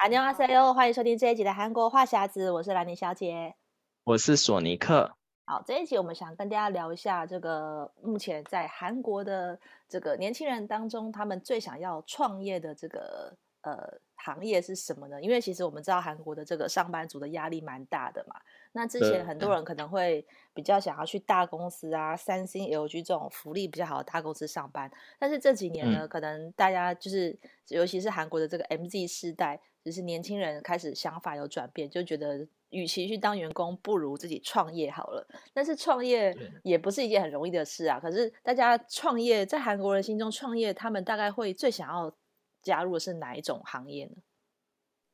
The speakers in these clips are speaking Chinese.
안녕하세요，欢迎收听这一集的韩国话匣子，我是兰妮小姐，我是索尼克。好，这一集我们想跟大家聊一下这个目前在韩国的这个年轻人当中，他们最想要创业的这个呃行业是什么呢？因为其实我们知道韩国的这个上班族的压力蛮大的嘛。 那之前很多人可能会比较想要去大公司啊，三星、LG 这种福利比较好的大公司上班，但是这几年呢，嗯、可能大家就是尤其是韩国的这个 MZ 世代。就是年轻人开始想法有转变，就觉得与其去当员工，不如自己创业好了。但是创业也不是一件很容易的事啊。可是大家创业，在韩国人心中创业，他们大概会最想要加入的是哪一种行业呢？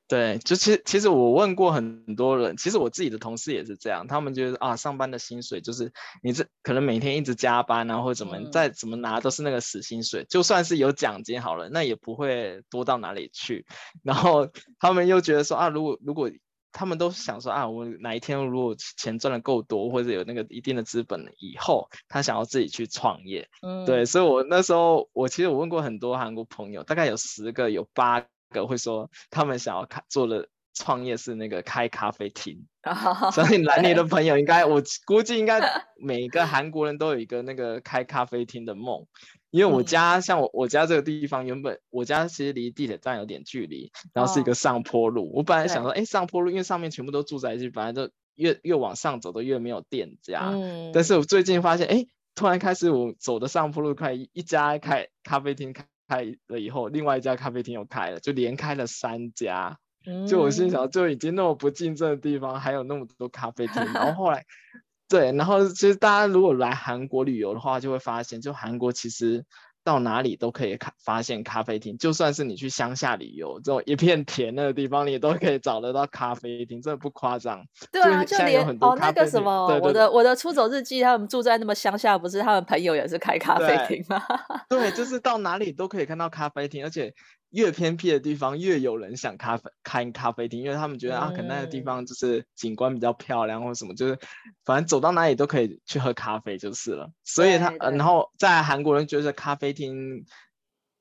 对，就其实其实我问过很多人，其实我自己的同事也是这样，他们觉得啊，上班的薪水就是你这可能每天一直加班啊，或者怎么、嗯、再怎么拿都是那个死薪水，就算是有奖金好了，那也不会多到哪里去。然后他们又觉得说啊，如果如果他们都想说啊，我哪一天如果钱赚的够多，或者有那个一定的资本了以后，他想要自己去创业。嗯，对，所以我那时候我其实我问过很多韩国朋友，大概有十个有八个。个会说他们想要开做的创业是那个开咖啡厅，所以兰妮的 朋友应该我估计应该每个韩国人都有一个那个开咖啡厅的梦，因为我家像我我家这个地方原本我家其实离地铁站有点距离，然后是一个上坡路，我本来想说哎上坡路，因为上面全部都住宅区，本来就越越往上走都越没有店家，但是我最近发现哎突然开始我走的上坡路开一家开咖啡厅开。开了以后，另外一家咖啡厅又开了，就连开了三家。嗯、就我心想，就已经那么不竞争的地方，还有那么多咖啡厅。然后后来，对，然后其实大家如果来韩国旅游的话，就会发现，就韩国其实。到哪里都可以看发现咖啡厅，就算是你去乡下旅游，这种一片田那个地方，你都可以找得到咖啡厅，真的不夸张。对啊，就连哦那个什么，对对对，我的我的出走日记，他们住在那么乡下，不是他们朋友也是开咖啡厅吗？对，对，就是到哪里都可以看到咖啡厅，而且。越偏僻的地方，越有人想咖啡开咖啡厅，因为他们觉得、嗯、啊，可能那个地方就是景观比较漂亮，或什么，就是反正走到哪里都可以去喝咖啡就是了。所以他，呃、然后在韩国人觉得咖啡厅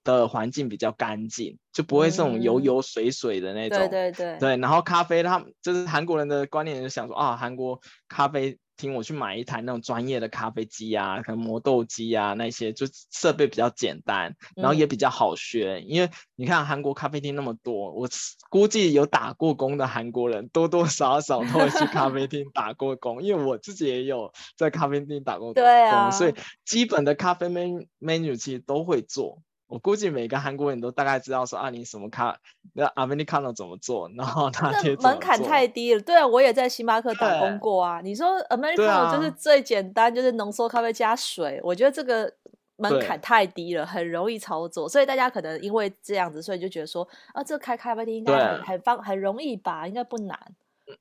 的环境比较干净，就不会是这种油油水水的那种。对对对。对，然后咖啡，他们就是韩国人的观念，就想说啊，韩国咖啡。听我去买一台那种专业的咖啡机啊，可能磨豆机啊那些，就设备比较简单，然后也比较好学。嗯、因为你看韩国咖啡厅那么多，我估计有打过工的韩国人多多少少都会去咖啡厅打过工，因为我自己也有在咖啡厅打过工，对啊，所以基本的咖啡 menu menu 其实都会做。我估计每个韩国人都大概知道说啊，你什么咖，那 Americano 怎么做，然后他那门槛太低了。对啊，我也在星巴克打工过啊。你说 Americano 就是最简单，就是浓缩咖啡加水，我觉得这个门槛太低了，很容易操作。所以大家可能因为这样子，所以就觉得说啊，这开咖啡厅应该很很方很容易吧，应该不难。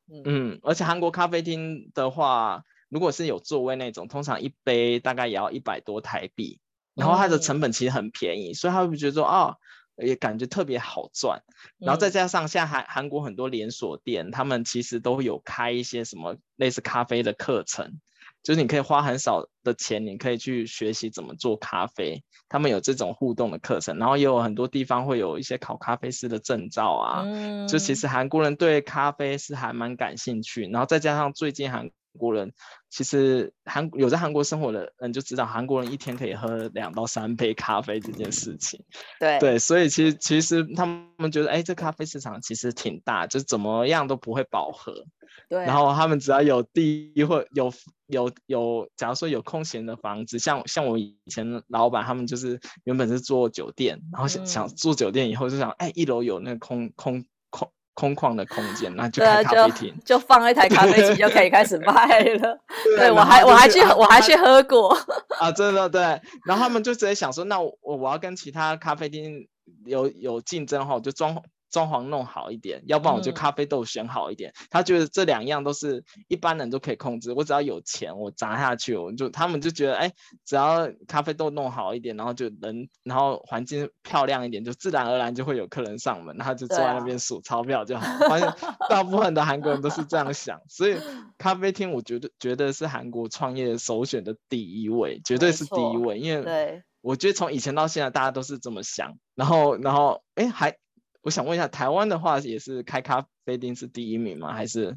嗯嗯，而且韩国咖啡厅的话，如果是有座位那种，通常一杯大概也要一百多台币。然后它的成本其实很便宜，嗯、所以他会觉得说哦，也感觉特别好赚。然后再加上现在韩韩国很多连锁店，他们其实都有开一些什么类似咖啡的课程，就是你可以花很少的钱，你可以去学习怎么做咖啡。他们有这种互动的课程，然后也有很多地方会有一些考咖啡师的证照啊。嗯、就其实韩国人对咖啡是还蛮感兴趣。然后再加上最近韩国人。其实韩有在韩国生活的人就知道，韩国人一天可以喝两到三杯咖啡这件事情。对对，所以其实其实他们觉得，哎，这咖啡市场其实挺大，就怎么样都不会饱和。对。然后他们只要有地或有有有，假如说有空闲的房子，像像我以前老板他们就是原本是做酒店，然后想、嗯、想住酒店以后就想，哎，一楼有那个空空。空旷的空间，那就开咖啡厅，就放一台咖啡机就可以开始卖了。对，我还我还去我还去喝过 啊，真的对。然后他们就直接想说，那我我要跟其他咖啡厅有有竞争哈，就装。装潢弄好一点，要不然我就咖啡豆选好一点。嗯、他觉得这两样都是一般人都可以控制，我只要有钱，我砸下去，我就他们就觉得，哎，只要咖啡豆弄好一点，然后就人，然后环境漂亮一点，就自然而然就会有客人上门，然后就坐在那边数钞票就好。啊、发现大部分的韩国人都是这样想，所以咖啡厅我觉得觉得是韩国创业首选的第一位，绝对是第一位，因为我觉得从以前到现在大家都是这么想，然后然后哎还。我想问一下，台湾的话也是开咖啡厅是第一名吗？还是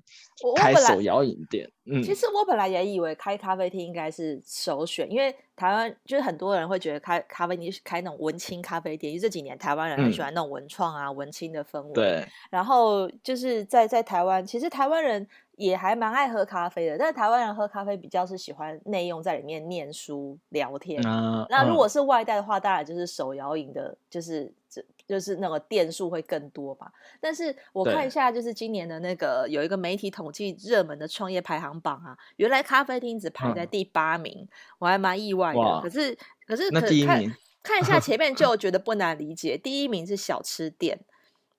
开手摇饮店？嗯，其实我本来也以为开咖啡厅应该是首选，因为台湾就是很多人会觉得开咖啡厅是开那种文青咖啡店，因为这几年台湾人很喜欢那种文创啊、嗯、文青的氛围。对。然后就是在在台湾，其实台湾人也还蛮爱喝咖啡的，但是台湾人喝咖啡比较是喜欢内用，在里面念书聊天。啊、那如果是外带的话，当然就是手摇饮的，就是这。就是那个店数会更多吧，但是我看一下，就是今年的那个有一个媒体统计热门的创业排行榜啊，原来咖啡厅只排在第八名，嗯、我还蛮意外的。可是可是可看看一下前面就 觉得不难理解，第一名是小吃店。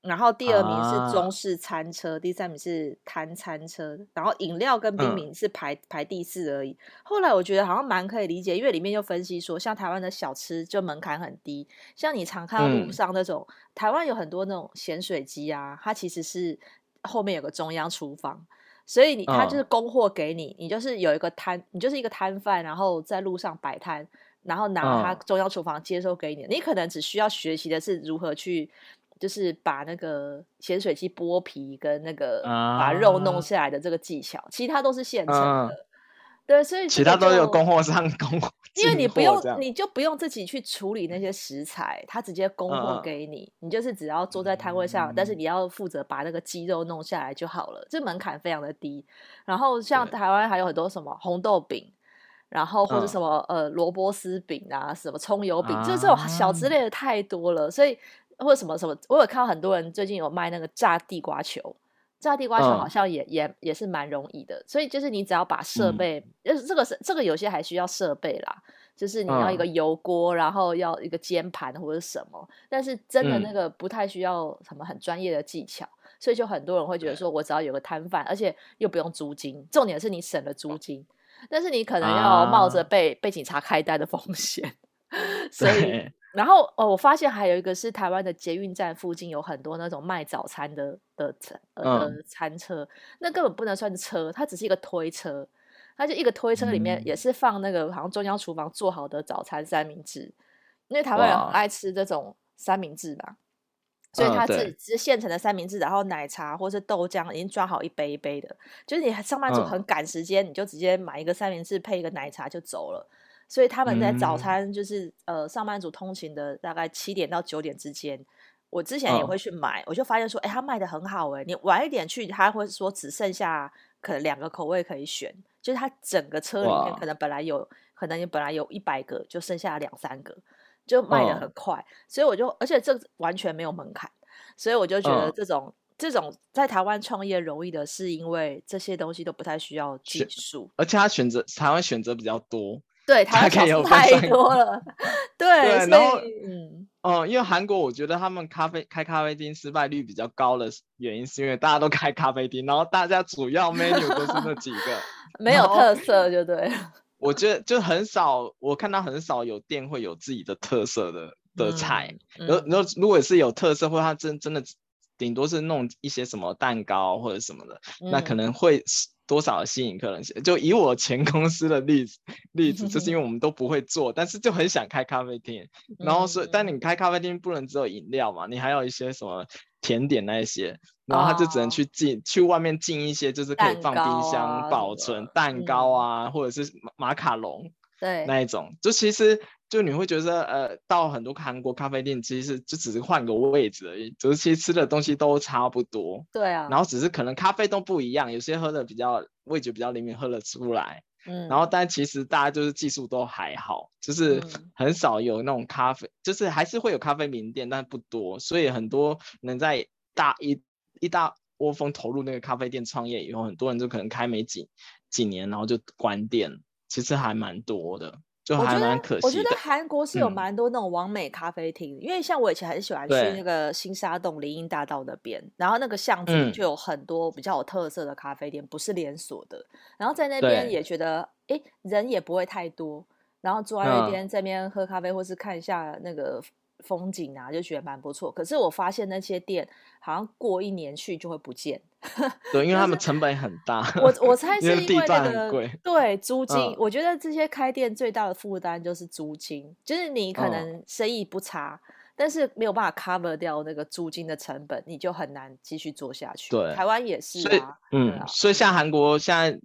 然后第二名是中式餐车，啊、第三名是摊餐车，然后饮料跟冰品是排、嗯、排第四而已。后来我觉得好像蛮可以理解，因为里面就分析说，像台湾的小吃就门槛很低，像你常看到路上那种，嗯、台湾有很多那种咸水鸡啊，它其实是后面有个中央厨房，所以你它就是供货给你，你就是有一个摊，你就是一个摊贩，然后在路上摆摊，然后拿它中央厨房接收给你，你可能只需要学习的是如何去。就是把那个咸水鸡剥皮跟那个把肉弄下来的这个技巧，啊、其他都是现成的。啊、对，所以其他都有供货商供货，因为你不用，你就不用自己去处理那些食材，他直接供货给你，啊、你就是只要坐在摊位上，嗯、但是你要负责把那个鸡肉弄下来就好了，这门槛非常的低。然后像台湾还有很多什么红豆饼，然后或者什么、啊、呃萝卜丝饼啊，什么葱油饼，啊、就是这种小之类的太多了，所以。或者什么什么，我有看到很多人最近有卖那个炸地瓜球，炸地瓜球好像也、嗯、也也是蛮容易的，所以就是你只要把设备，就是、嗯、这个是这个有些还需要设备啦，就是你要一个油锅，嗯、然后要一个煎盘或者什么，但是真的那个不太需要什么很专业的技巧，嗯、所以就很多人会觉得说，我只要有个摊贩，而且又不用租金，重点是你省了租金，但是你可能要冒着被、啊、被警察开单的风险，所以。然后哦，我发现还有一个是台湾的捷运站附近有很多那种卖早餐的的餐呃餐车，那根本不能算是车，它只是一个推车，它就一个推车里面也是放那个好像中央厨房做好的早餐三明治，因为台湾人很爱吃这种三明治嘛，所以它是只是现成的三明治，然后奶茶或是豆浆已经装好一杯一杯的，就是你上班族很赶时间，你就直接买一个三明治配一个奶茶就走了。所以他们在早餐就是、嗯、呃上班族通勤的大概七点到九点之间，我之前也会去买，哦、我就发现说，哎，他卖的很好哎，你晚一点去，他会说只剩下可能两个口味可以选，就是他整个车里面可能本来有，可能你本来有一百个，就剩下两三个，就卖的很快，哦、所以我就，而且这完全没有门槛，所以我就觉得这种、哦、这种在台湾创业容易的是因为这些东西都不太需要技术，而且他选择台湾选择比较多。对，他可以太多了。对，对然后，嗯，哦、呃，因为韩国，我觉得他们咖啡开咖啡厅失败率比较高的原因，是因为大家都开咖啡厅，然后大家主要 menu 都是那几个，没有特色，就对。我觉得就很少，我看到很少有店会有自己的特色的的菜。然后、嗯，然后如果是有特色，或者他真真的顶多是弄一些什么蛋糕或者什么的，嗯、那可能会。多少吸引客人？就以我前公司的例子，例子就是因为我们都不会做，但是就很想开咖啡厅。然后所以，但你开咖啡厅不能只有饮料嘛，你还有一些什么甜点那一些，然后他就只能去进、哦、去外面进一些，就是可以放冰箱保存蛋糕啊，嗯、或者是马卡龙，对，那一种，就其实。就你会觉得，呃，到很多韩国咖啡店，其实就只是换个位置而已，只是其实吃的东西都差不多。对啊。然后只是可能咖啡都不一样，有些喝的比较味觉比较灵敏，喝得出来。嗯。然后，但其实大家就是技术都还好，就是很少有那种咖啡，嗯、就是还是会有咖啡名店，但不多。所以很多能在大一一大窝蜂投入那个咖啡店创业以后，很多人就可能开没几几年，然后就关店，其实还蛮多的。就还蛮可惜的。我觉得韩国是有蛮多那种完美咖啡厅，嗯、因为像我以前很喜欢去那个新沙洞林荫大道那边，然后那个巷子里就有很多比较有特色的咖啡店，嗯、不是连锁的。然后在那边也觉得，哎，人也不会太多，然后坐在那边这边喝咖啡，或是看一下那个。风景啊，就觉得蛮不错。可是我发现那些店好像过一年去就会不见。对，因为他们成本很大。我我猜 是因为那个对租金。嗯、我觉得这些开店最大的负担就是租金，就是你可能生意不差，嗯、但是没有办法 cover 掉那个租金的成本，你就很难继续做下去。对，台湾也是啊。嗯，啊、所以像韩国现在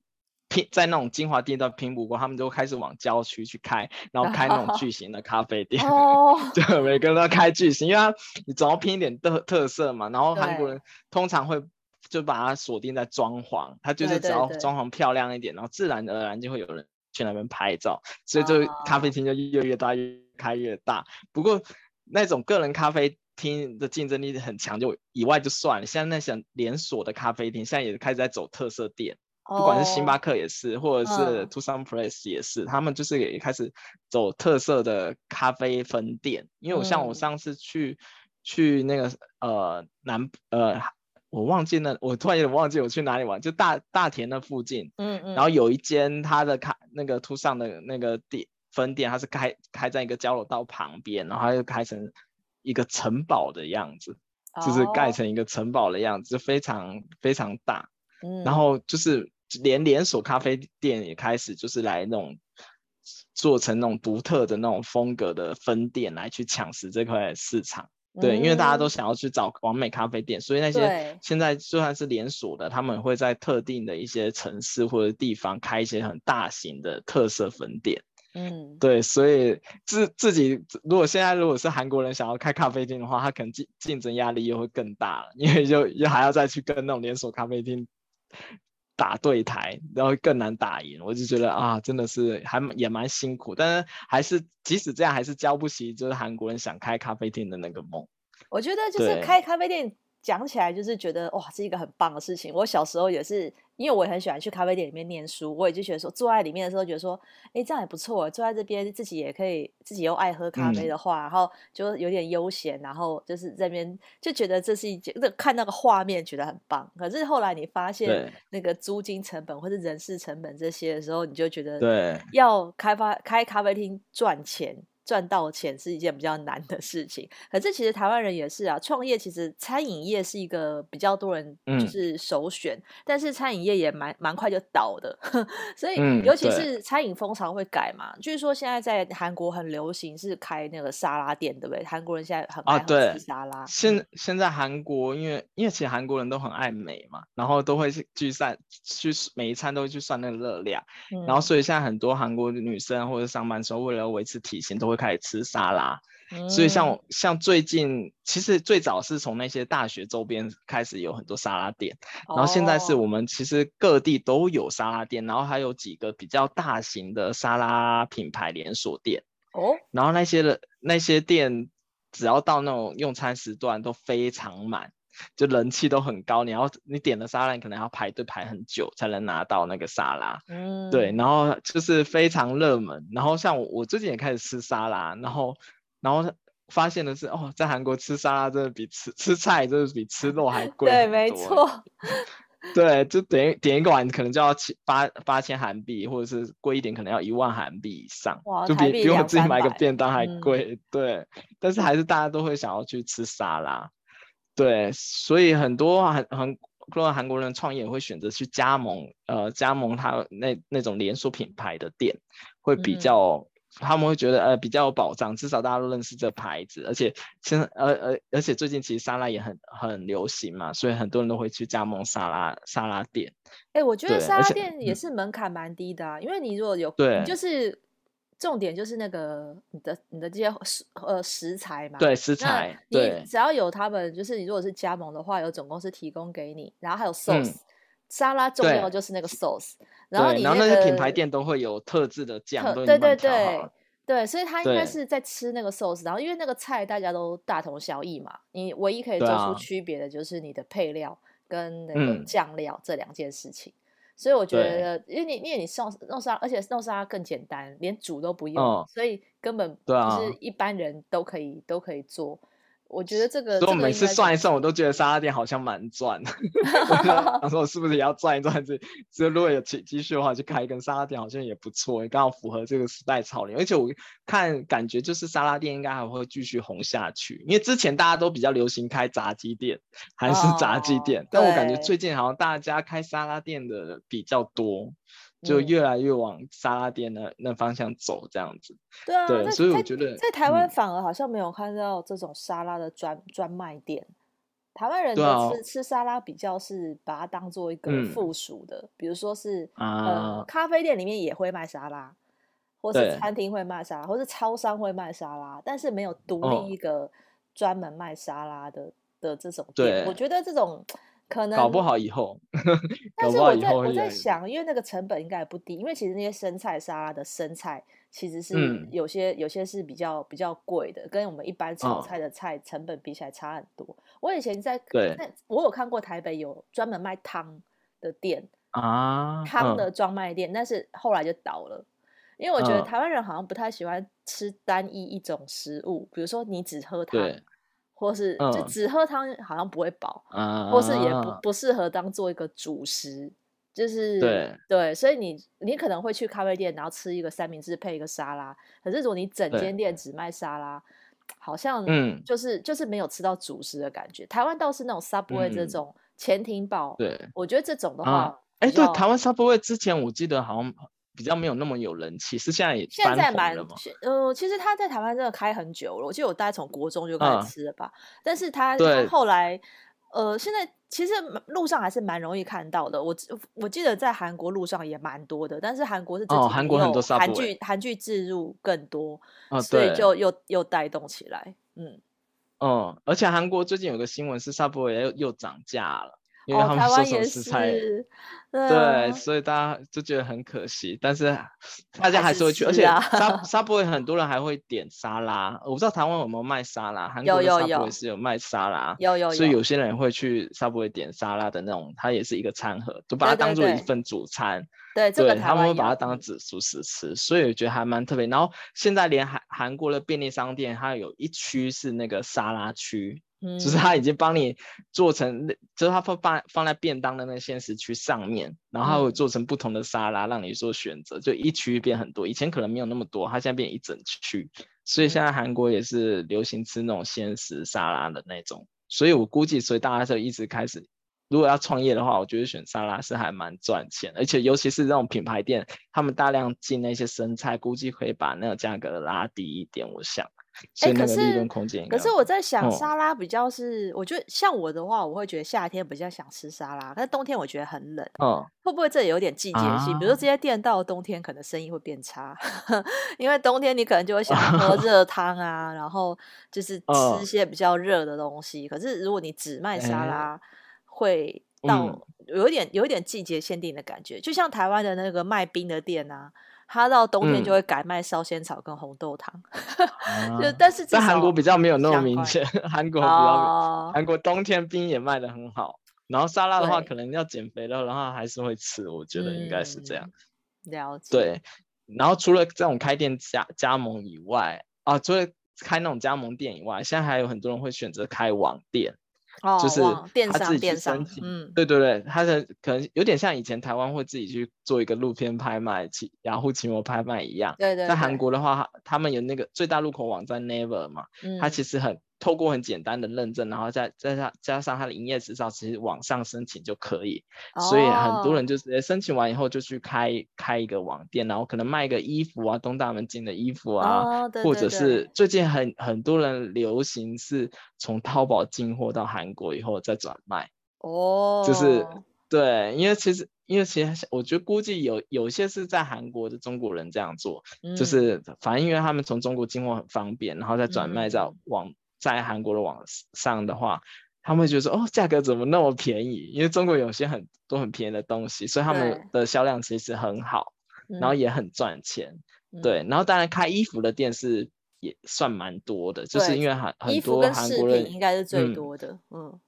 拼在那种精华地段拼不过，他们就开始往郊区去开，然后开那种 巨型的咖啡店。哦，就每个人都要开巨型，因为他你总要拼一点特特色嘛。然后韩国人通常会。就把它锁定在装潢，它就是只要装潢漂亮一点，对对对，然后自然而然就会有人去那边拍照，所以就咖啡厅就越越大，越开越大。不过那种个人咖啡厅的竞争力很强，就以外就算了。现在那些连锁的咖啡厅，现在也开始在走特色店，不管是星巴克也是，或者是 Tousan Place 也是，他们就是也开始走特色的咖啡分店。因为我像我上次去、嗯、去那个呃南呃。我忘记那，我突然有点忘记我去哪里玩，就大大田那附近，嗯。嗯，然后有一间他的咖那个 Tousan 的那个店分店，它是开开在一个交流道旁边，然后它就开成一个城堡的样子，就是盖成一个城堡的样子，就非常非常大，嗯，然后就是连连锁咖啡店也开始就是来那种做成那种独特的那种风格的分店来去抢食这块市场。对，因为大家都想要去找完美咖啡店，嗯、所以那些现在就算是连锁的，他们会在特定的一些城市或者地方开一些很大型的特色分店。嗯，对，所以自自己如果现在如果是韩国人想要开咖啡店的话，他可能竞竞争压力又会更大了，因为就又还要再去跟那种连锁咖啡厅。打对台，然后更难打赢，我就觉得啊，真的是还也蛮辛苦，但是还是即使这样，还是浇不熄就是韩国人想开咖啡店的那个梦。我觉得就是开咖啡店。讲起来就是觉得哇，是一个很棒的事情。我小时候也是，因为我也很喜欢去咖啡店里面念书，我也就觉得说坐在里面的时候，觉得说，哎，这样也不错。坐在这边自己也可以，自己又爱喝咖啡的话，嗯、然后就有点悠闲，然后就是这边就觉得这是一件，看那个画面觉得很棒。可是后来你发现那个租金成本或者人事成本这些的时候，你就觉得对，要开发开咖啡厅赚钱。赚到钱是一件比较难的事情，可是其实台湾人也是啊。创业其实餐饮业是一个比较多人就是首选，嗯、但是餐饮业也蛮蛮快就倒的，所以尤其是餐饮风潮会改嘛。据、嗯、说现在在韩国很流行是开那个沙拉店，对不对？韩国人现在很爱吃沙拉。啊、现现在韩国因为因为其实韩国人都很爱美嘛，然后都会去算去每一餐都会去算那个热量，嗯、然后所以现在很多韩国的女生或者上班时候为了维持体型都会。开始吃沙拉，嗯、所以像像最近，其实最早是从那些大学周边开始有很多沙拉店，哦、然后现在是我们其实各地都有沙拉店，然后还有几个比较大型的沙拉品牌连锁店。哦，然后那些的那些店，只要到那种用餐时段都非常满。就人气都很高，你要你点了沙拉，你可能要排队排很久才能拿到那个沙拉。嗯，对，然后就是非常热门。然后像我，我最近也开始吃沙拉，然后然后发现的是，哦，在韩国吃沙拉真的比吃吃菜真的比吃肉还贵。对，没错。对，就点一点一个碗可能就要七八八千韩币，或者是贵一点可能要一万韩币以上，哇就比比我自己买个便当还贵。嗯、对，但是还是大家都会想要去吃沙拉。对，所以很多韩韩多韩国人创业会选择去加盟，呃，加盟他那那种连锁品牌的店，会比较，嗯、他们会觉得呃比较有保障，至少大家都认识这牌子，而且现在而而而且最近其实沙拉也很很流行嘛，所以很多人都会去加盟沙拉沙拉店。哎，我觉得沙拉店也是门槛蛮低的因为你如果有，对，你就是。重点就是那个你的你的这些食呃食材嘛，对食。材，你只要有他们，就是你如果是加盟的话，有总公司提供给你，然后还有 sauce，、嗯、沙拉重要就是那个 sauce，然后你、那个、然后那些品牌店都会有特制的酱，对对对对，所以他应该是在吃那个 sauce，然后因为那个菜大家都大同小异嘛，你唯一可以做出区别的就是你的配料跟那个酱料这两件事情。嗯所以我觉得，因为你因为你弄弄沙，而且弄沙更简单，连煮都不用，嗯、所以根本就是一般人都可以、啊、都可以做。我觉得这个，所以我每次算一算，我都觉得沙拉店好像蛮赚的。他 说我是不是也要赚一赚？这这如果有积积蓄的话，就开一根沙拉店好像也不错，刚好符合这个时代潮流。而且我看感觉就是沙拉店应该还会继续红下去，因为之前大家都比较流行开炸鸡店，还是炸鸡店，哦、但我感觉最近好像大家开沙拉店的比较多。就越来越往沙拉店的那方向走，这样子。对啊，对，所以我觉得在，台湾反而好像没有看到这种沙拉的专专卖店。台湾人吃、啊、吃。沙拉比较是把它当做一个附属的，嗯、比如说是、啊、呃咖啡店里面也会卖沙拉，或是餐厅会卖沙拉，或是超商会卖沙拉，但是没有独立一个专门卖沙拉的、哦、的这种店。我觉得这种可能搞不好以后，但是我在我在想，因为那个成本应该也不低，因为其实那些生菜沙拉的生菜。其实是有些、嗯、有些是比较比较贵的，跟我们一般炒菜的菜成本比起来差很多。哦、我以前在，对，我有看过台北有专门卖汤的店啊，汤的专卖店，嗯、但是后来就倒了，因为我觉得台湾人好像不太喜欢吃单一一种食物，比如说你只喝汤，或是就只喝汤好像不会饱，嗯、或是也不不适合当做一个主食。就是对对，所以你你可能会去咖啡店，然后吃一个三明治配一个沙拉。可是如果你整间店只卖沙拉，好像就是、嗯、就是没有吃到主食的感觉。台湾倒是那种 Subway 这种潜艇堡，对，我觉得这种的话，哎、啊，对，台湾 Subway 之前我记得好像比较没有那么有人气，是现在也现在蛮呃，其实他在台湾真的开很久了，我记得我大概从国中就开始吃了吧。啊、但是他他后来呃，现在。其实路上还是蛮容易看到的，我我记得在韩国路上也蛮多的，但是韩国是韩国很多韩剧韩剧置入更多，哦、所以就又又带动起来，嗯嗯，而且韩国最近有个新闻是 Subway 又又涨价了。因为他们说什么食材，哦对，所以大家就觉得很可惜，但是 大家还是会去，啊、而且沙沙布会很多人还会点沙拉，我不知道台湾有没有卖沙拉，韩国的沙布会是有卖沙拉，有有，有，所以有些人会去沙布会点沙拉的那种，它也是一个餐盒，就把它当做一份主餐，对对，对，对，他们会把它当主主食吃，所以我觉得还蛮特别。然后现在连韩韩国的便利商店，它有一区是那个沙拉区。就是他已经帮你做成，就是他放放放在便当的那个鲜食区上面，然后他会做成不同的沙拉让你做选择，就一区变很多。以前可能没有那么多，他现在变一整区，所以现在韩国也是流行吃那种鲜食沙拉的那种。所以我估计，所以大家就一直开始，如果要创业的话，我觉得选沙拉是还蛮赚钱，而且尤其是这种品牌店，他们大量进那些生菜，估计可以把那个价格拉低一点，我想。哎、欸，可是可是我在想，沙拉比较是，哦、我觉得像我的话，我会觉得夏天比较想吃沙拉，但是冬天我觉得很冷。哦，会不会这有点季节性？啊、比如说这些店到了冬天，可能生意会变差，因为冬天你可能就会想喝 热汤啊，然后就是吃一些比较热的东西。哦、可是如果你只卖沙拉，欸、会到有一点有一点季节限定的感觉，就像台湾的那个卖冰的店啊。他到冬天就会改卖烧仙草跟红豆汤，嗯、就但是在韩国比较没有那么明显，韩国比较韩、哦、国冬天冰也卖的很好，然后沙拉的话可能要减肥了，然后还是会吃，我觉得应该是这样。嗯、了解。对，然后除了这种开店加加盟以外啊，除了开那种加盟店以外，现在还有很多人会选择开网店。哦、就是他自己去申请，嗯，对对对，他的可能有点像以前台湾会自己去做一个路边拍卖、奇雅虎奇摩拍卖一样。对对，对，在韩国的话，他们有那个最大入口网站 Never 嘛，嗯，它其实很。透过很简单的认证，然后再再加加上他的营业执照，其实网上申请就可以。哦、所以很多人就直接申请完以后就去开开一个网店，然后可能卖个衣服啊，东大门进的衣服啊，哦、对对对，或者是最近很很多人流行是从淘宝进货到韩国以后再转卖。哦，就是对，因为其实因为其实我觉得估计有有些是在韩国的中国人这样做，嗯、就是反正因为他们从中国进货很方便，然后再转卖在网。嗯在韩国的网上的话，他们会觉得说，哦，价格怎么那么便宜？因为中国有些很多很便宜的东西，所以他们的销量其实很好，然后也很赚钱。嗯、对，然后当然开衣服的店是也算蛮多的，就是因为很很多韩国人应该是最多的。嗯，嗯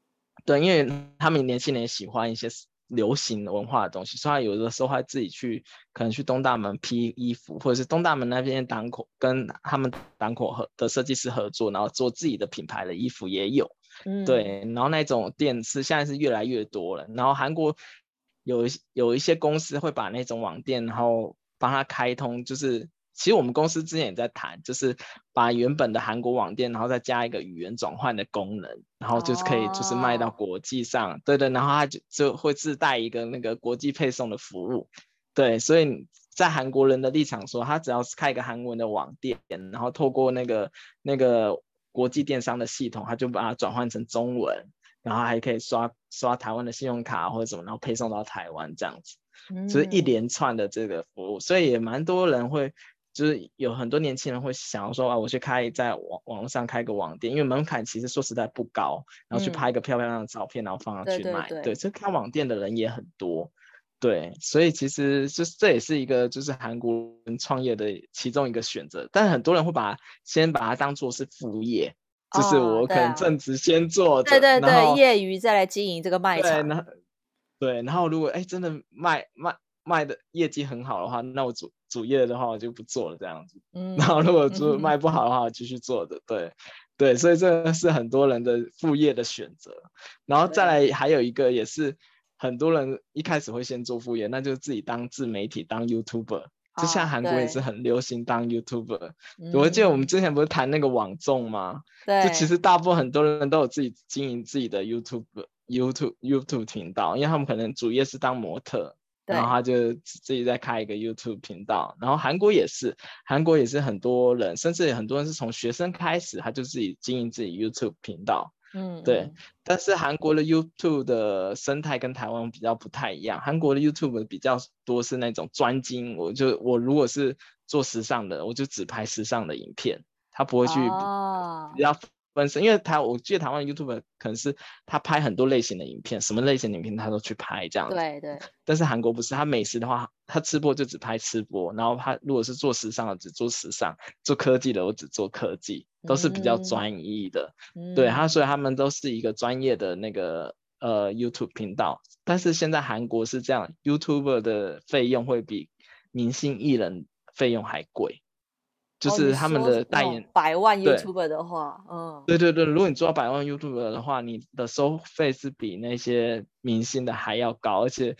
对，因为他们年轻人喜欢一些。流行文化的东西，所以他有的时候会自己去，可能去东大门批衣服，或者是东大门那边档口跟他们档口合的设计师合作，然后做自己的品牌的衣服也有。嗯，对，然后那种店是现在是越来越多了。然后韩国有有一些公司会把那种网店，然后帮他开通，就是。其实我们公司之前也在谈，就是把原本的韩国网店，然后再加一个语言转换的功能，然后就是可以就是卖到国际上，哦、对对，然后它就就会自带一个那个国际配送的服务，对，所以在韩国人的立场说，他只要是开一个韩文的网店，然后透过那个那个国际电商的系统，他就把它转换成中文，然后还可以刷刷台湾的信用卡或者什么，然后配送到台湾这样子，就是一连串的这个服务，所以也蛮多人会。就是有很多年轻人会想要说啊，我去开在网网络上开个网店，因为门槛其实说实在不高，然后去拍一个漂漂亮的照片，然后放上去卖。对，这开网店的人也很多，对，所以其实就是这也是一个就是韩国人创业的其中一个选择，但是很多人会把先把它当做是副业，就是我可能正职先做，对对对，业余再来经营这个卖场。对，然后如果哎真的卖卖卖的业绩很好的话，那我主主业的话我就不做了这样子。嗯，然后如果做卖不好的话，我继续做的。对，对，所以这是很多人的副业的选择。然后再来还有一个也是很多人一开始会先做副业，那就是自己当自媒体当 YouTuber。就像韩国也是很流行当 YouTuber。我记得我们之前不是谈那个网综吗？对，就其实大部分很多人都有自己经营自己的 YouTube YouTube YouTube 频道，因为他们可能主业是当模特。然后他就自己再开一个 YouTube 频道，然后韩国也是，韩国也是很多人，甚至很多人是从学生开始，他就自己经营自己 YouTube 频道。嗯，对。但是韩国的 YouTube 的生态跟台湾比较不太一样，韩国的 YouTube 比较多是那种专精，我就我如果是做时尚的，我就只拍时尚的影片，他不会去比较。本身，因为他，我记得台湾 YouTube 可能是他拍很多类型的影片，什么类型的影片他都去拍这样子。对对。但是韩国不是，他美食的话，他吃播就只拍吃播，然后他如果是做时尚的，只做时尚；做科技的，我只做科技，都是比较专一的。嗯、对，他所以他们都是一个专业的那个呃 YouTube 频道。但是现在韩国是这样，YouTuber 的费用会比明星艺人费用还贵。就是他们的代言，百万 YouTuber 的话，嗯，对对对，如果你做到百万 YouTuber 的话，你的收费是比那些明星的还要高，而且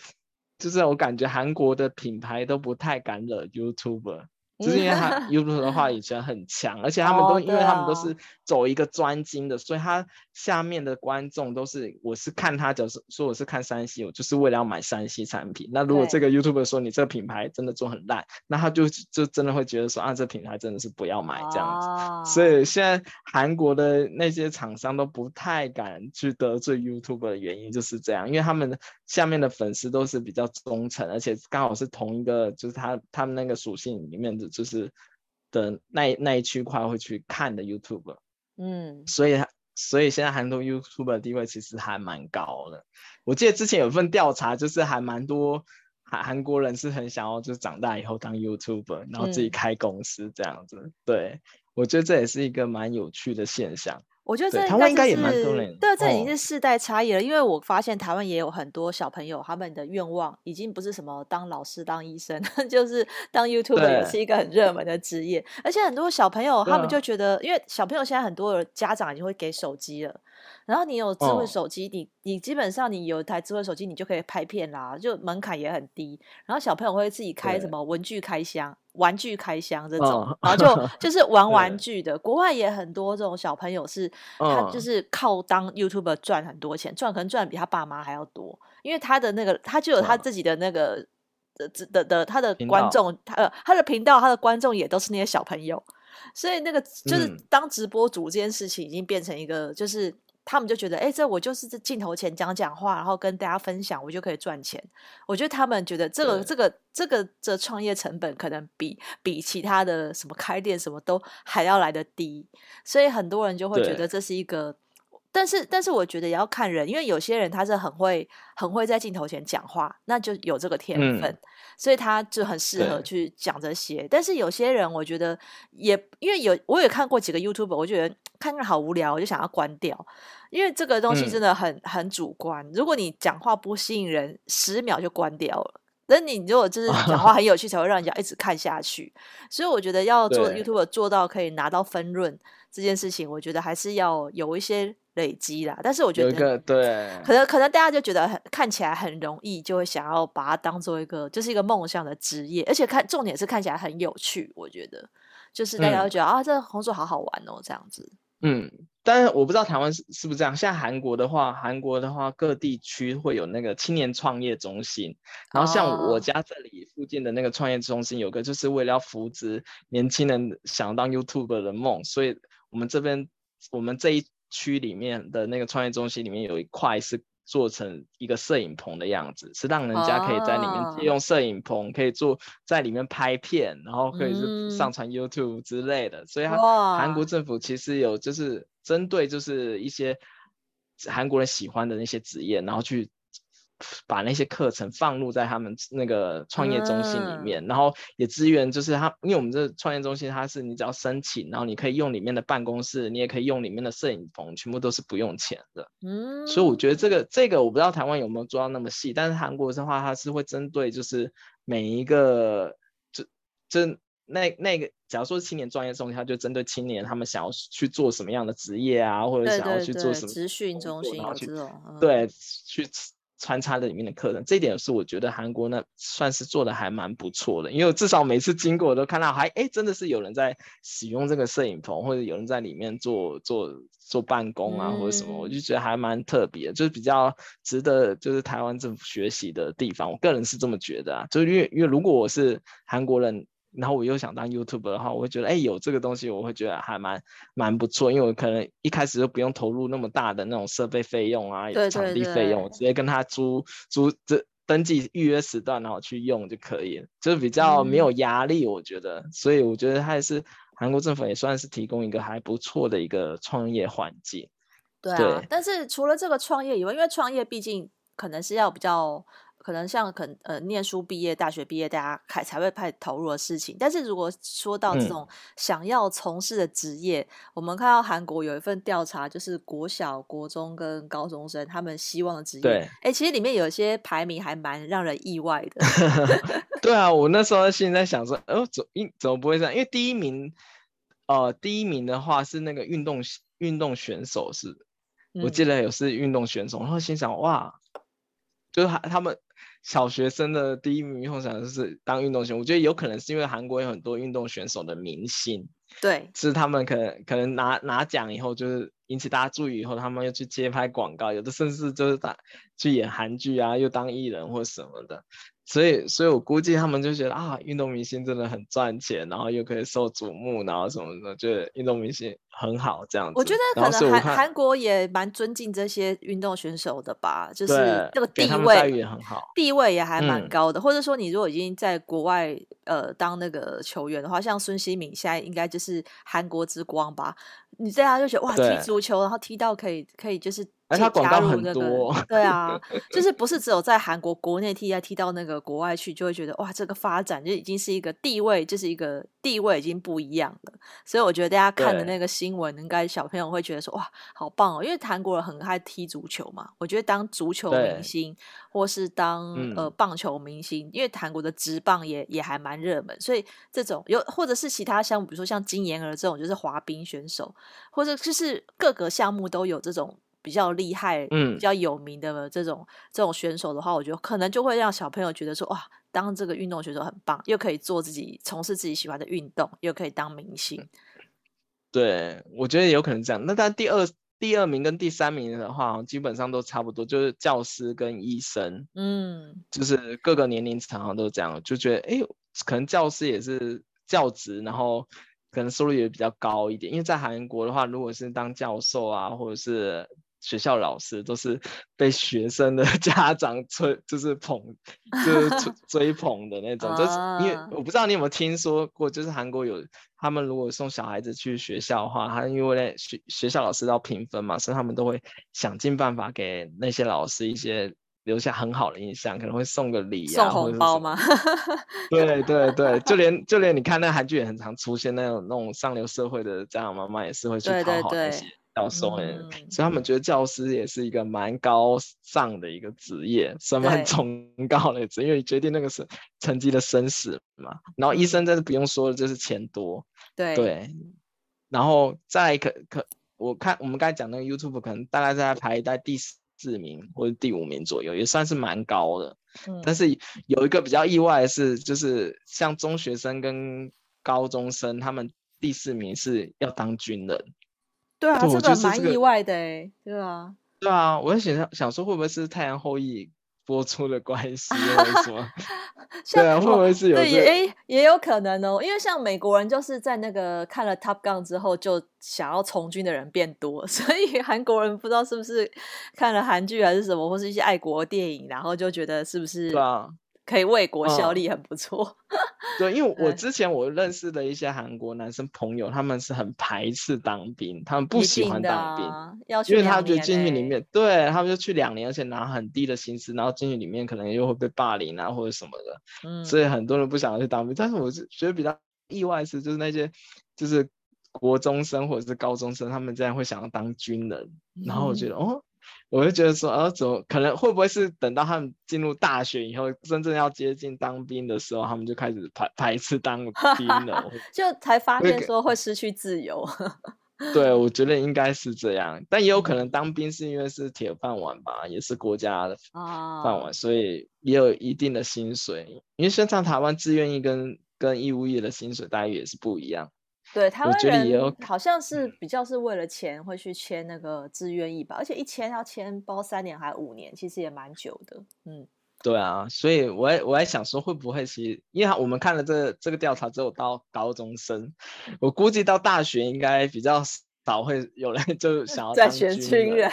就是我感觉韩国的品牌都不太敢惹 YouTuber。就是因为他 YouTube 的话以前很强，而且他们都、oh, 因为他们都是走一个专精的，所以他下面的观众都是，我是看他就是说我是看三 C，我就是为了要买三 C 产品。那如果这个 YouTuber 说你这个品牌真的做很烂，那他就就真的会觉得说啊，这品牌真的是不要买这样子。Oh. 所以现在韩国的那些厂商都不太敢去得罪 YouTuber 的原因就是这样，因为他们下面的粉丝都是比较忠诚，而且刚好是同一个，就是他他们那个属性里面的。就是的那那一区块会去看的 YouTube，嗯，所以所以现在韩国 YouTube 的地位其实还蛮高的。我记得之前有份调查，就是还蛮多韩韩国人是很想要，就是长大以后当 YouTuber，然后自己开公司这样子。嗯、对，我觉得这也是一个蛮有趣的现象。我觉得这应该也蛮多人，对，这已经是世代差异了。哦、因为我发现台湾也有很多小朋友，他们的愿望已经不是什么当老师、当医生，就是当 YouTuber 也是一个很热门的职业。而且很多小朋友他们就觉得，因为小朋友现在很多家长已经会给手机了。然后你有智慧手机，哦、你你基本上你有一台智慧手机，你就可以拍片啦，就门槛也很低。然后小朋友会自己开什么文具开箱、玩具开箱这种，哦、然后就 就是玩玩具的。国外也很多这种小朋友是，他就是靠当 YouTuber 赚很多钱，赚可能赚的比他爸妈还要多，因为他的那个他就有他自己的那个的的的他的观众，他呃他的频道他的观众也都是那些小朋友，所以那个就是当直播主这件事情已经变成一个就是。他们就觉得，哎，这我就是在镜头前讲讲话，然后跟大家分享，我就可以赚钱。我觉得他们觉得这个、这个、这个的创业成本可能比比其他的什么开店什么都还要来得低，所以很多人就会觉得这是一个。但是，但是我觉得也要看人，因为有些人他是很会、很会在镜头前讲话，那就有这个天分，嗯、所以他就很适合去讲这些。但是有些人，我觉得也因为有我也看过几个 YouTuber，我觉得看看好无聊，我就想要关掉，因为这个东西真的很、嗯、很主观。如果你讲话不吸引人，十秒就关掉了。那你如果就是讲话 很有趣，才会让人家一直看下去。所以我觉得要做 YouTuber 做到可以拿到分润这件事情，我觉得还是要有一些。累积啦，但是我觉得有个，对，可能可能大家就觉得很看起来很容易，就会想要把它当做一个，就是一个梦想的职业，而且看重点是看起来很有趣。我觉得，就是大家会觉得、嗯、啊，这个工作好好玩哦，这样子。嗯，但是我不知道台湾是是不是这样。像韩国的话，韩国的话各地区会有那个青年创业中心，然后像我家这里附近的那个创业中心，有个就是为了要扶植年轻人想当 YouTuber 的梦，所以我们这边我们这一区里面的那个创业中心里面有一块是。做成一个摄影棚的样子，是让人家可以在里面借用摄影棚，oh. 可以做在里面拍片，然后可以是上传 YouTube 之类的。Mm. 所以，韩国政府其实有就是针对就是一些韩国人喜欢的那些职业，然后去。把那些课程放入在他们那个创业中心里面，嗯、然后也支援，就是他，因为我们这创业中心，它是你只要申请，然后你可以用里面的办公室，你也可以用里面的摄影棚，全部都是不用钱的。嗯，所以我觉得这个这个我不知道台湾有没有做到那么细，但是韩国的话，它是会针对就是每一个就就那那个，假如说青年创业中心，它就针对青年他们想要去做什么样的职业啊，或者想要去做什么职训中心然后去，嗯、对去。穿插在里面的课程，这一点是我觉得韩国呢算是做的还蛮不错的，因为至少每次经过我都看到还哎真的是有人在使用这个摄影棚，或者有人在里面做做做办公啊、嗯、或者什么，我就觉得还蛮特别，就是比较值得就是台湾政府学习的地方，我个人是这么觉得啊，就是因为因为如果我是韩国人。然后我又想当 YouTuber 的话，我会觉得，哎，有这个东西，我会觉得还蛮蛮不错，因为我可能一开始就不用投入那么大的那种设备费用啊，有场地费用，直接跟他租租这登记预约时段，然后去用就可以了，就是比较没有压力，我觉得。嗯、所以我觉得还是韩国政府也算是提供一个还不错的一个创业环境。对啊，对，但是除了这个创业以外，因为创业毕竟可能是要比较。可能像可能呃，念书毕业、大学毕业，大家才才会派投入的事情。但是如果说到这种想要从事的职业，嗯、我们看到韩国有一份调查，就是国小、国中跟高中生他们希望的职业。对，哎，其实里面有些排名还蛮让人意外的。对啊，我那时候现在想说，哦，怎么怎么不会这样？因为第一名，呃，第一名的话是那个运动运动选手是，是、嗯、我记得有是运动选手，然后心想哇，就是他他们。小学生的第一名梦想就是当运动选手，我觉得有可能是因为韩国有很多运动选手的明星，对，是他们可能可能拿拿奖以后，就是引起大家注意以后，他们又去接拍广告，有的甚至就是打去演韩剧啊，又当艺人或什么的。所以，所以我估计他们就觉得啊，运动明星真的很赚钱，然后又可以受瞩目，然后什么的，觉得运动明星很好这样子。我觉得可能韩韩国也蛮尊敬这些运动选手的吧，就是这个地位也很好，地位也还蛮高的。嗯、或者说，你如果已经在国外呃当那个球员的话，像孙兴敏现在应该就是韩国之光吧？你这样就觉得哇，踢足球然后踢到可以可以就是。而且他广告很多，对啊，就是不是只有在韩国国内踢，啊踢到那个国外去，就会觉得哇，这个发展就已经是一个地位，就是一个地位已经不一样了。所以我觉得大家看的那个新闻，应该小朋友会觉得说哇，好棒哦，因为韩国人很爱踢足球嘛。我觉得当足球明星，或是当呃棒球明星，因为韩国的职棒也也还蛮热门，所以这种有或者是其他项目，比如说像金妍儿这种，就是滑冰选手，或者就是各个项目都有这种。比较厉害、嗯比较有名的这种、嗯、这种选手的话，我觉得可能就会让小朋友觉得说，哇，当这个运动选手很棒，又可以做自己从事自己喜欢的运动，又可以当明星。对，我觉得有可能这样。那但第二第二名跟第三名的话，基本上都差不多，就是教师跟医生。嗯，就是各个年龄层好像都这样，就觉得哎，可能教师也是教职，然后可能收入也比较高一点。因为在韩国的话，如果是当教授啊，或者是学校老师都是被学生的 家长吹，就是捧，就是追 追捧的那种。就是因为我不知道你有没有听说过，就是韩国有他们如果送小孩子去学校的话，他因为学学校老师要评分嘛，所以他们都会想尽办法给那些老师一些留下很好的印象，可能会送个礼啊，送红包吗？对对对，就连就连你看那韩剧也很常出现那种那种上流社会的家长妈妈也是会去讨好那些。对对对教授哎，嗯、所以他们觉得教师也是一个蛮高尚的一个职业，是蛮崇高的职业，因为决定那个是成绩的生死嘛。然后医生真的不用说了，就是钱多。对对，然后再可可，我看我们刚才讲那个 YouTube 可能大概在排在第四名或者第五名左右，也算是蛮高的。嗯、但是有一个比较意外的是，就是像中学生跟高中生，他们第四名是要当军人。对啊，这个蛮意外的哎，对啊，对啊，我在想想说会不会是《太阳后裔》播出的关系，或者什么？对啊，会不会是有、这个？对，也，也有可能哦，因为像美国人就是在那个看了《Top Gun》之后，就想要从军的人变多，所以韩国人不知道是不是看了韩剧还是什么，或是一些爱国电影，然后就觉得是不是？对啊。可以为国效力，很不错。嗯、对，因为我之前我认识的一些韩国男生朋友，他们是很排斥当兵，他们不喜欢当兵，啊、因为他觉得进去里面，对他们就去两年，而且拿很低的薪资，然后进去里面可能又会被霸凌啊或者什么的，嗯，所以很多人不想要去当兵。但是我是觉得比较意外是，就是那些就是国中生或者是高中生，他们竟然会想要当军人，嗯、然后我觉得哦。我就觉得说，啊，怎么可能？会不会是等到他们进入大学以后，真正要接近当兵的时候，他们就开始排排斥当兵了？就才发现说会失去自由。对，我觉得应该是这样，但也有可能当兵是因为是铁饭碗吧，也是国家的饭碗，所以也有一定的薪水。因为像台湾志愿役跟跟义务役的薪水待遇也是不一样。对，台湾人好像是比较是为了钱会去签那个自愿役吧，而且一签要签包三年还五年，其实也蛮久的。嗯，对啊，所以我也我还想说会不会是，因为我们看了这、这个调查只有到高中生，我估计到大学应该比较。早会有人 就 想要在选军人，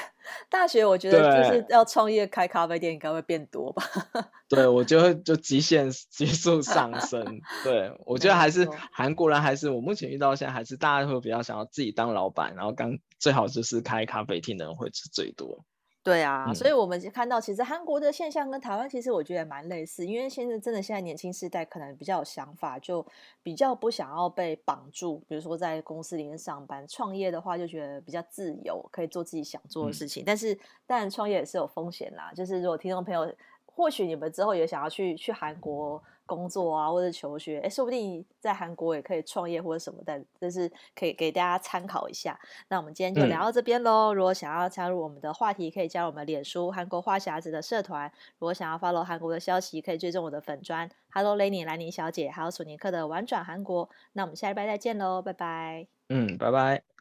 大学我觉得就是要创业开咖啡店，应该会变多吧？对，我就会就极限急速上升。对，我觉得还是韩国人，还是我目前遇到现在还是大家会比较想要自己当老板，然后刚最好就是开咖啡厅的人会是最多。对啊，嗯、所以我们看到其实韩国的现象跟台湾其实我觉得蛮类似，因为现在真的现在年轻世代可能比较有想法，就比较不想要被绑住，比如说在公司里面上班，创业的话就觉得比较自由，可以做自己想做的事情。嗯、但是当然创业也是有风险啦，就是如果听众朋友，或许你们之后也想要去去韩国。工作啊，或者求学，哎，说不定在韩国也可以创业或者什么的，这是可以给大家参考一下。那我们今天就聊到这边喽。嗯、如果想要加入我们的话题，可以加入我们脸书韩国话匣子的社团。如果想要 follow 韩国的消息，可以追踪我的粉专。Hello Lenny 兰妮小姐，还有索尼克的玩转韩国。那我们下礼拜再见喽，拜拜。嗯，拜拜。